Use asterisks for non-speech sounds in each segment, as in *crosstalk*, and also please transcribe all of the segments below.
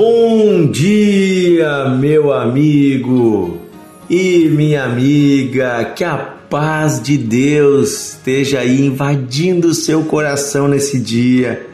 Bom dia, meu amigo e minha amiga, que a paz de Deus esteja aí invadindo o seu coração nesse dia.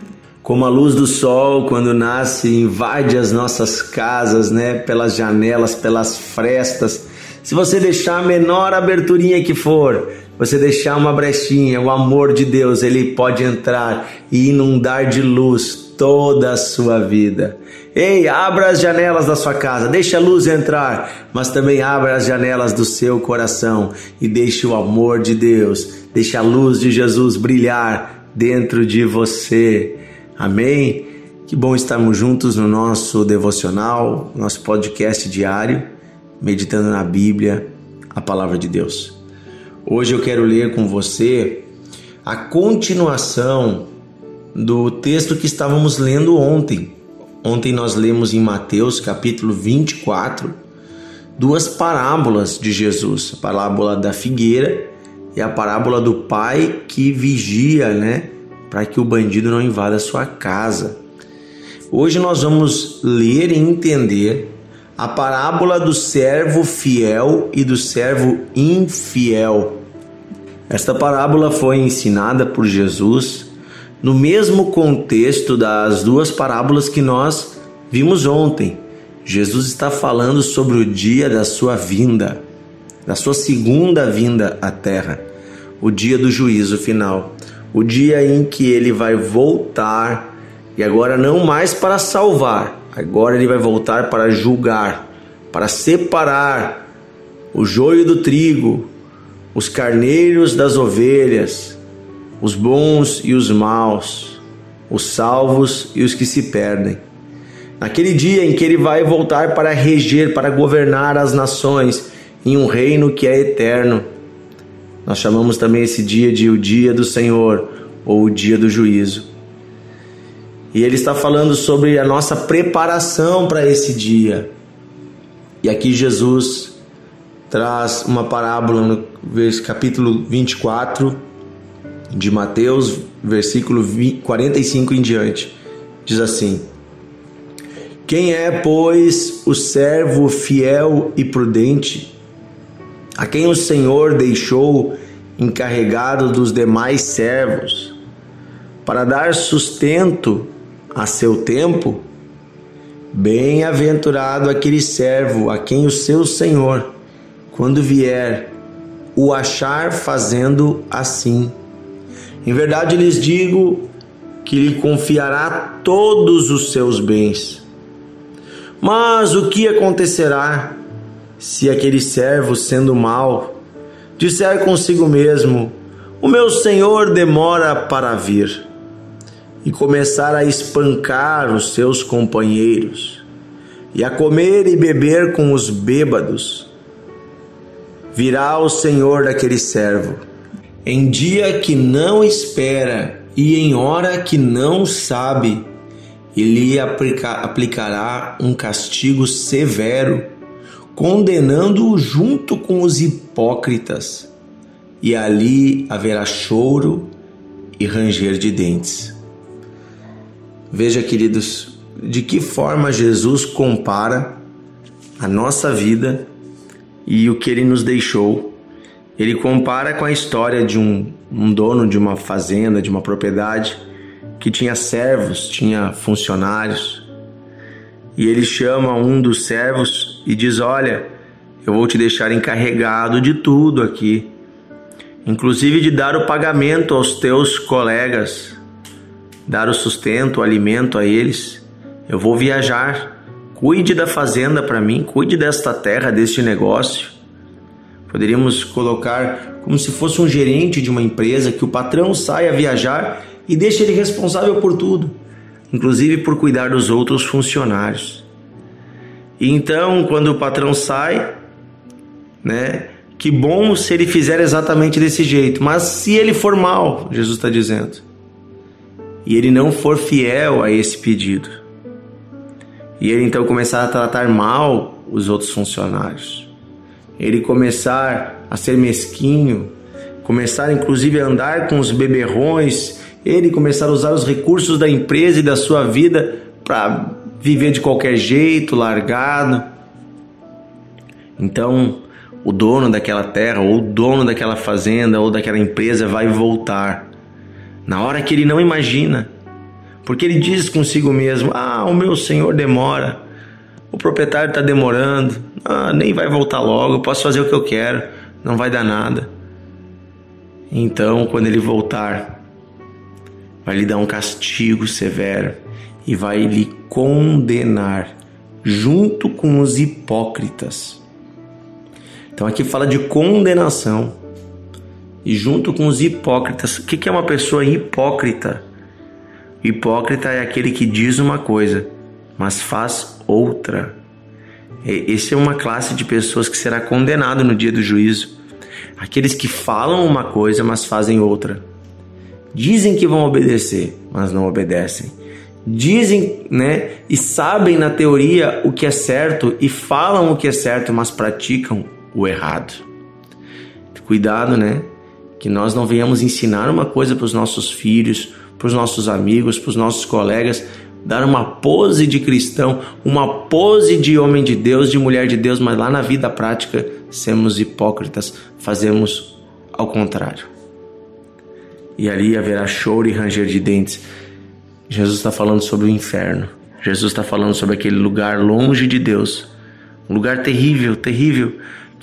Como a luz do sol, quando nasce, invade as nossas casas, né? Pelas janelas, pelas frestas. Se você deixar a menor aberturinha que for, você deixar uma brechinha, o amor de Deus, ele pode entrar e inundar de luz toda a sua vida. Ei, abra as janelas da sua casa, deixe a luz entrar, mas também abra as janelas do seu coração e deixe o amor de Deus, deixe a luz de Jesus brilhar dentro de você. Amém? Que bom estarmos juntos no nosso devocional, nosso podcast diário, meditando na Bíblia, a palavra de Deus. Hoje eu quero ler com você a continuação do texto que estávamos lendo ontem. Ontem nós lemos em Mateus capítulo 24 duas parábolas de Jesus: a parábola da figueira e a parábola do pai que vigia, né, para que o bandido não invada a sua casa. Hoje nós vamos ler e entender a parábola do servo fiel e do servo infiel. Esta parábola foi ensinada por Jesus no mesmo contexto das duas parábolas que nós vimos ontem. Jesus está falando sobre o dia da sua vinda, da sua segunda vinda à terra, o dia do juízo final, o dia em que ele vai voltar e agora não mais para salvar, agora ele vai voltar para julgar, para separar o joio do trigo, os carneiros das ovelhas, os bons e os maus, os salvos e os que se perdem. Naquele dia em que ele vai voltar para reger, para governar as nações em um reino que é eterno. Nós chamamos também esse dia de o dia do Senhor ou o dia do juízo. E ele está falando sobre a nossa preparação para esse dia. E aqui Jesus traz uma parábola no capítulo 24, de Mateus, versículo 45 em diante. Diz assim: Quem é, pois, o servo fiel e prudente, a quem o Senhor deixou encarregado dos demais servos, para dar sustento a seu tempo? Bem-aventurado aquele servo a quem o seu Senhor, quando vier, o achar fazendo assim. Em verdade lhes digo que lhe confiará todos os seus bens. Mas o que acontecerá se aquele servo, sendo mau, disser consigo mesmo: O meu senhor demora para vir, e começar a espancar os seus companheiros, e a comer e beber com os bêbados? Virá o senhor daquele servo em dia que não espera e em hora que não sabe, ele aplicará um castigo severo, condenando-o junto com os hipócritas, e ali haverá choro e ranger de dentes. Veja, queridos, de que forma Jesus compara a nossa vida e o que ele nos deixou ele compara com a história de um, um dono de uma fazenda, de uma propriedade, que tinha servos, tinha funcionários. E ele chama um dos servos e diz: Olha, eu vou te deixar encarregado de tudo aqui, inclusive de dar o pagamento aos teus colegas, dar o sustento, o alimento a eles. Eu vou viajar. Cuide da fazenda para mim, cuide desta terra, deste negócio. Poderíamos colocar como se fosse um gerente de uma empresa que o patrão sai a viajar e deixa ele responsável por tudo, inclusive por cuidar dos outros funcionários. E então, quando o patrão sai, né? Que bom se ele fizer exatamente desse jeito, mas se ele for mal, Jesus está dizendo, e ele não for fiel a esse pedido, e ele então começar a tratar mal os outros funcionários, ele começar a ser mesquinho, começar inclusive a andar com os beberrões, ele começar a usar os recursos da empresa e da sua vida para viver de qualquer jeito, largado. Então, o dono daquela terra, ou o dono daquela fazenda, ou daquela empresa vai voltar na hora que ele não imagina, porque ele diz consigo mesmo: Ah, o meu senhor demora, o proprietário está demorando, ah, nem vai voltar logo, posso fazer o que eu quero, não vai dar nada. Então, quando ele voltar, vai lhe dar um castigo severo e vai lhe condenar junto com os hipócritas. Então aqui fala de condenação e junto com os hipócritas. O que é uma pessoa hipócrita? Hipócrita é aquele que diz uma coisa, mas faz outra. Esse é uma classe de pessoas que será condenado no dia do juízo. Aqueles que falam uma coisa, mas fazem outra. Dizem que vão obedecer, mas não obedecem. Dizem, né, e sabem na teoria o que é certo e falam o que é certo, mas praticam o errado. Cuidado, né? Que nós não venhamos ensinar uma coisa para os nossos filhos, para os nossos amigos, para os nossos colegas, dar uma pose de cristão, uma pose de homem de Deus, de mulher de Deus, mas lá na vida prática sermos hipócritas, fazemos ao contrário. E ali haverá choro e ranger de dentes. Jesus está falando sobre o inferno. Jesus está falando sobre aquele lugar longe de Deus, um lugar terrível, terrível,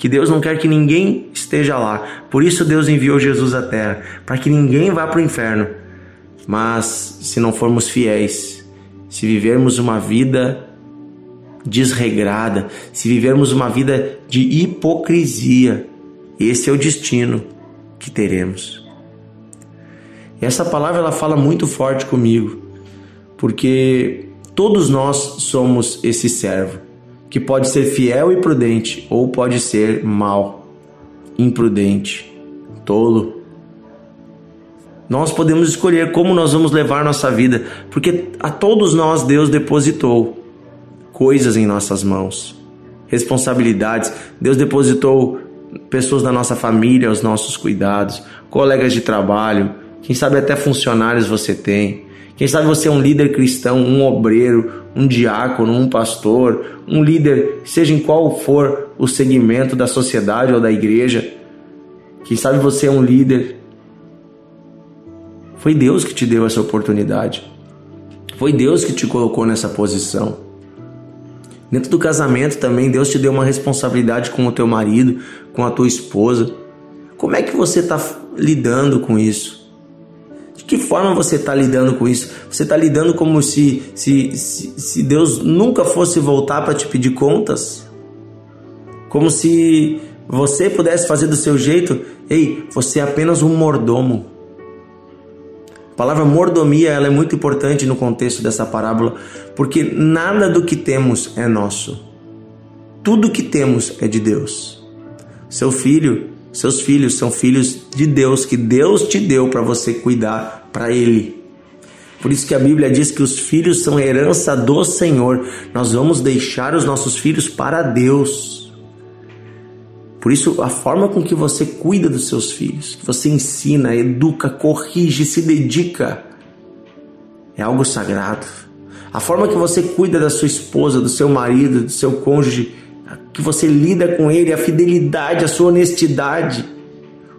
que Deus não quer que ninguém esteja lá. Por isso Deus enviou Jesus à terra, para que ninguém vá para o inferno. Mas se não formos fiéis, se vivermos uma vida desregrada, se vivermos uma vida de hipocrisia, esse é o destino que teremos. Essa palavra ela fala muito forte comigo, porque todos nós somos esse servo que pode ser fiel e prudente, ou pode ser mal, imprudente, tolo. Nós podemos escolher como nós vamos levar nossa vida, porque a todos nós Deus depositou coisas em nossas mãos, responsabilidades. Deus depositou pessoas da nossa família aos nossos cuidados, colegas de trabalho, quem sabe até funcionários você tem. Quem sabe você é um líder cristão, um obreiro, um diácono, um pastor, um líder, seja em qual for o segmento da sociedade ou da igreja. Quem sabe você é um líder. Foi Deus que te deu essa oportunidade. Foi Deus que te colocou nessa posição. Dentro do casamento também, Deus te deu uma responsabilidade com o teu marido, com a tua esposa. Como é que você está lidando com isso? De que forma você está lidando com isso? Você está lidando como se, se, se, se Deus nunca fosse voltar para te pedir contas? Como se você pudesse fazer do seu jeito? Ei, você é apenas um mordomo. A palavra mordomia ela é muito importante no contexto dessa parábola, porque nada do que temos é nosso. Tudo que temos é de Deus. Seu filho seus filhos são filhos de Deus, que Deus te deu para você cuidar para Ele. Por isso que a Bíblia diz que os filhos são herança do Senhor. Nós vamos deixar os nossos filhos para Deus. Por isso, a forma com que você cuida dos seus filhos, que você ensina, educa, corrige, se dedica, é algo sagrado. A forma que você cuida da sua esposa, do seu marido, do seu cônjuge, que você lida com ele, a fidelidade, a sua honestidade.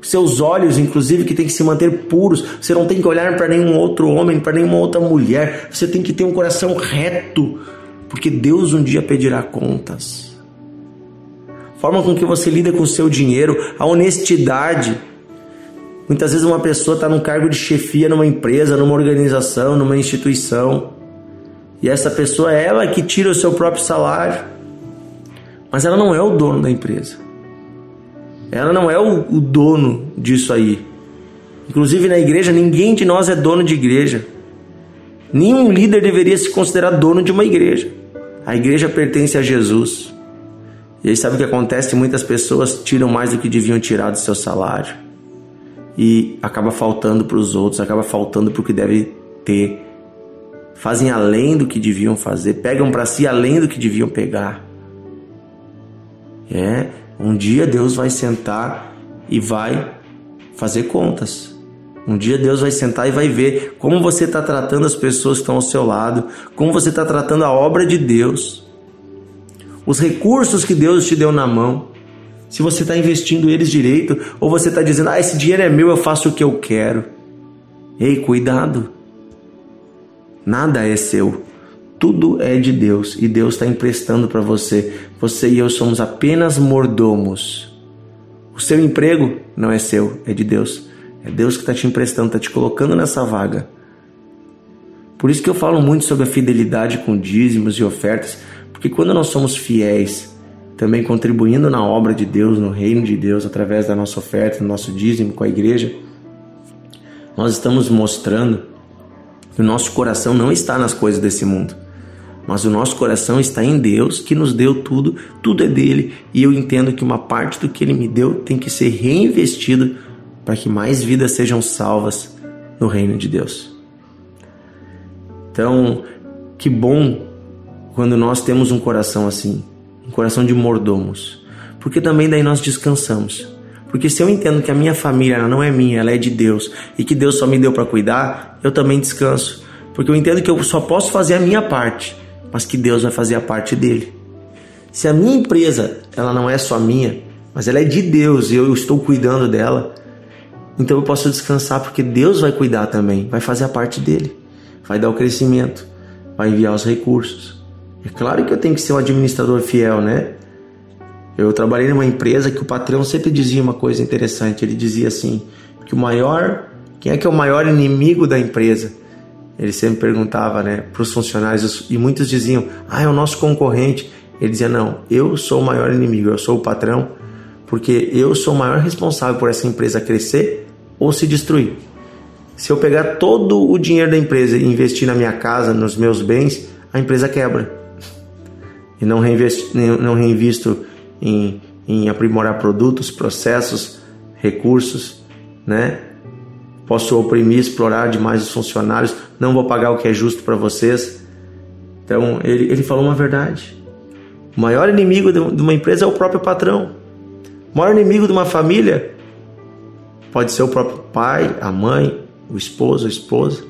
Seus olhos, inclusive, que tem que se manter puros. Você não tem que olhar para nenhum outro homem, para nenhuma outra mulher. Você tem que ter um coração reto, porque Deus um dia pedirá contas. Forma com que você lida com o seu dinheiro, a honestidade. Muitas vezes uma pessoa está num cargo de chefia numa empresa, numa organização, numa instituição. E essa pessoa é ela que tira o seu próprio salário mas ela não é o dono da empresa. Ela não é o, o dono disso aí. Inclusive na igreja, ninguém de nós é dono de igreja. Nenhum líder deveria se considerar dono de uma igreja. A igreja pertence a Jesus. E aí sabe o que acontece? Muitas pessoas tiram mais do que deviam tirar do seu salário. E acaba faltando para os outros, acaba faltando para o que deve ter. Fazem além do que deviam fazer, pegam para si além do que deviam pegar. É, um dia Deus vai sentar e vai fazer contas. Um dia Deus vai sentar e vai ver como você está tratando as pessoas que estão ao seu lado, como você está tratando a obra de Deus, os recursos que Deus te deu na mão. Se você está investindo eles direito ou você está dizendo, ah, esse dinheiro é meu, eu faço o que eu quero. Ei, cuidado. Nada é seu. Tudo é de Deus e Deus está emprestando para você. Você e eu somos apenas mordomos. O seu emprego não é seu, é de Deus. É Deus que está te emprestando, está te colocando nessa vaga. Por isso que eu falo muito sobre a fidelidade com dízimos e ofertas, porque quando nós somos fiéis, também contribuindo na obra de Deus, no reino de Deus, através da nossa oferta, do nosso dízimo com a igreja, nós estamos mostrando que o nosso coração não está nas coisas desse mundo, mas o nosso coração está em Deus, que nos deu tudo, tudo é dele, e eu entendo que uma parte do que ele me deu tem que ser reinvestido para que mais vidas sejam salvas no reino de Deus. Então, que bom quando nós temos um coração assim, um coração de mordomos, porque também daí nós descansamos. Porque se eu entendo que a minha família não é minha, ela é de Deus e que Deus só me deu para cuidar, eu também descanso. Porque eu entendo que eu só posso fazer a minha parte, mas que Deus vai fazer a parte dele. Se a minha empresa ela não é só minha, mas ela é de Deus e eu estou cuidando dela, então eu posso descansar porque Deus vai cuidar também, vai fazer a parte dele, vai dar o crescimento, vai enviar os recursos. É claro que eu tenho que ser um administrador fiel, né? Eu trabalhei numa empresa que o patrão sempre dizia uma coisa interessante. Ele dizia assim: que o maior, quem é que é o maior inimigo da empresa? Ele sempre perguntava, né, para os funcionários e muitos diziam: ah, é o nosso concorrente. Ele dizia: não, eu sou o maior inimigo, eu sou o patrão, porque eu sou o maior responsável por essa empresa crescer ou se destruir. Se eu pegar todo o dinheiro da empresa e investir na minha casa, nos meus bens, a empresa quebra. *laughs* E não reinvisto, não reinvisto em, em aprimorar produtos, processos, recursos, né? Posso oprimir, explorar demais os funcionários, não vou pagar o que é justo para vocês. Então, ele, ele falou uma verdade. O maior inimigo de uma empresa é o próprio patrão. O maior inimigo de uma família pode ser o próprio pai, a mãe, o esposo, a esposa.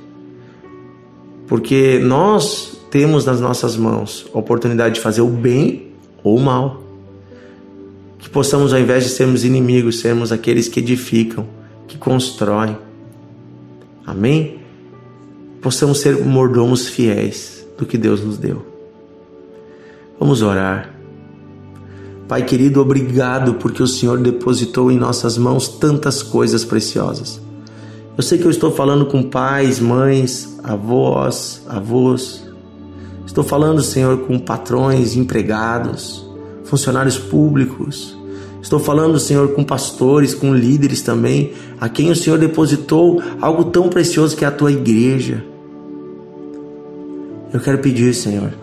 Porque nós temos nas nossas mãos a oportunidade de fazer o bem ou o mal que possamos, ao invés de sermos inimigos, sermos aqueles que edificam, que constroem. Amém? Possamos ser mordomos fiéis do que Deus nos deu. Vamos orar. Pai querido, obrigado porque o Senhor depositou em nossas mãos tantas coisas preciosas. Eu sei que eu estou falando com pais, mães, avós, avós. Estou falando, Senhor, com patrões, empregados, funcionários públicos. Estou falando, Senhor, com pastores, com líderes também, a quem o Senhor depositou algo tão precioso que é a tua igreja. Eu quero pedir, Senhor,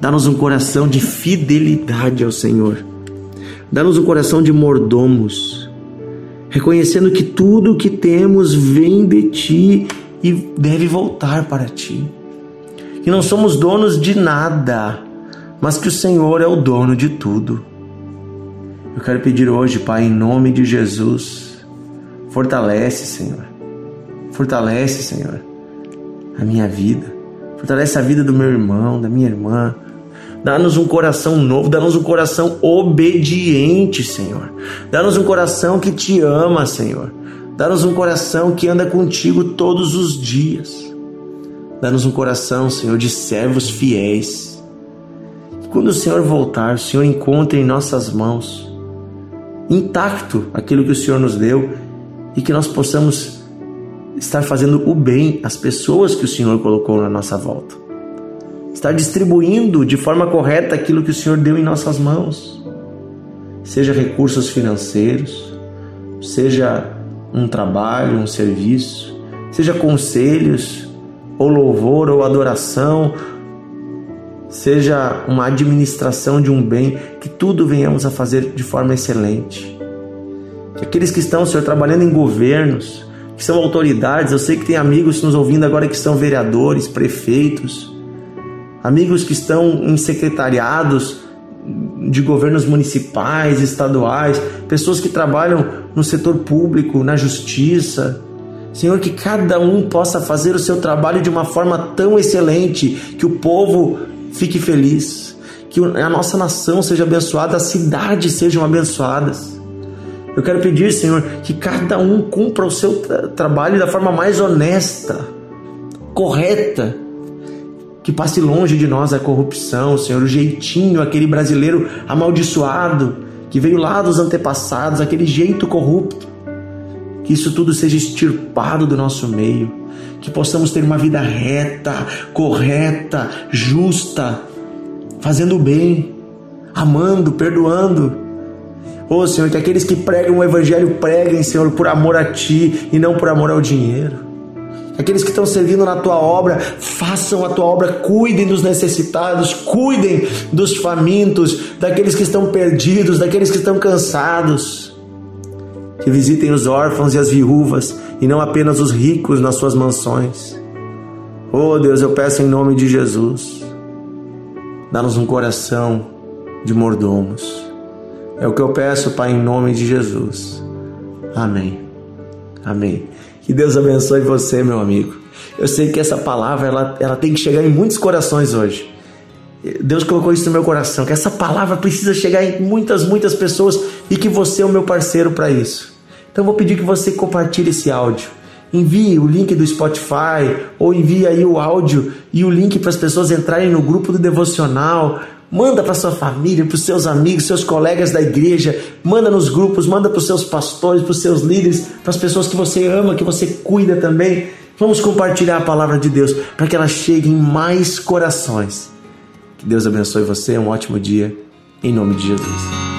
dá-nos um coração de fidelidade ao Senhor. Dá-nos um coração de mordomos, reconhecendo que tudo o que temos vem de ti e deve voltar para ti. Que não somos donos de nada mas que o Senhor é o dono de tudo. Eu quero pedir hoje, Pai, em nome de Jesus, fortalece, Senhor. Fortalece, Senhor, a minha vida. Fortalece a vida do meu irmão, da minha irmã. Dá-nos um coração novo, dá-nos um coração obediente, Senhor. Dá-nos um coração que te ama, Senhor. Dá-nos um coração que anda contigo todos os dias. Dá-nos um coração, Senhor, de servos fiéis quando o Senhor voltar, o Senhor encontre em nossas mãos intacto aquilo que o Senhor nos deu e que nós possamos estar fazendo o bem às pessoas que o Senhor colocou na nossa volta. Estar distribuindo de forma correta aquilo que o Senhor deu em nossas mãos. Seja recursos financeiros, seja um trabalho, um serviço, seja conselhos, ou louvor, ou adoração, seja uma administração de um bem, que tudo venhamos a fazer de forma excelente. Que aqueles que estão, Senhor, trabalhando em governos, que são autoridades, eu sei que tem amigos nos ouvindo agora que são vereadores, prefeitos, amigos que estão em secretariados de governos municipais, estaduais, pessoas que trabalham no setor público, na justiça, Senhor, que cada um possa fazer o seu trabalho de uma forma tão excelente que o povo fique feliz, que a nossa nação seja abençoada, as cidades sejam abençoadas. Eu quero pedir, Senhor, que cada um cumpra o seu tra trabalho da forma mais honesta, correta, que passe longe de nós a corrupção, Senhor, o jeitinho, aquele brasileiro amaldiçoado que veio lá dos antepassados, aquele jeito corrupto. Que isso tudo seja extirpado do nosso meio, que possamos ter uma vida reta, correta, justa, fazendo bem, amando, perdoando. Oh Senhor, que aqueles que pregam o Evangelho preguem, Senhor, por amor a Ti e não por amor ao dinheiro. Aqueles que estão servindo na tua obra, façam a tua obra, cuidem dos necessitados, cuidem dos famintos, daqueles que estão perdidos, daqueles que estão cansados que visitem os órfãos e as viúvas e não apenas os ricos nas suas mansões. Oh Deus, eu peço em nome de Jesus, dá-nos um coração de mordomos. É o que eu peço, Pai, em nome de Jesus. Amém. Amém. Que Deus abençoe você, meu amigo. Eu sei que essa palavra ela, ela tem que chegar em muitos corações hoje. Deus colocou isso no meu coração, que essa palavra precisa chegar em muitas, muitas pessoas e que você é o meu parceiro para isso. Então vou pedir que você compartilhe esse áudio. Envie o link do Spotify ou envie aí o áudio e o link para as pessoas entrarem no grupo do devocional. Manda para sua família, para os seus amigos, seus colegas da igreja, manda nos grupos, manda para os seus pastores, para os seus líderes, para as pessoas que você ama, que você cuida também. Vamos compartilhar a palavra de Deus para que ela chegue em mais corações. Que Deus abençoe você, um ótimo dia, em nome de Jesus.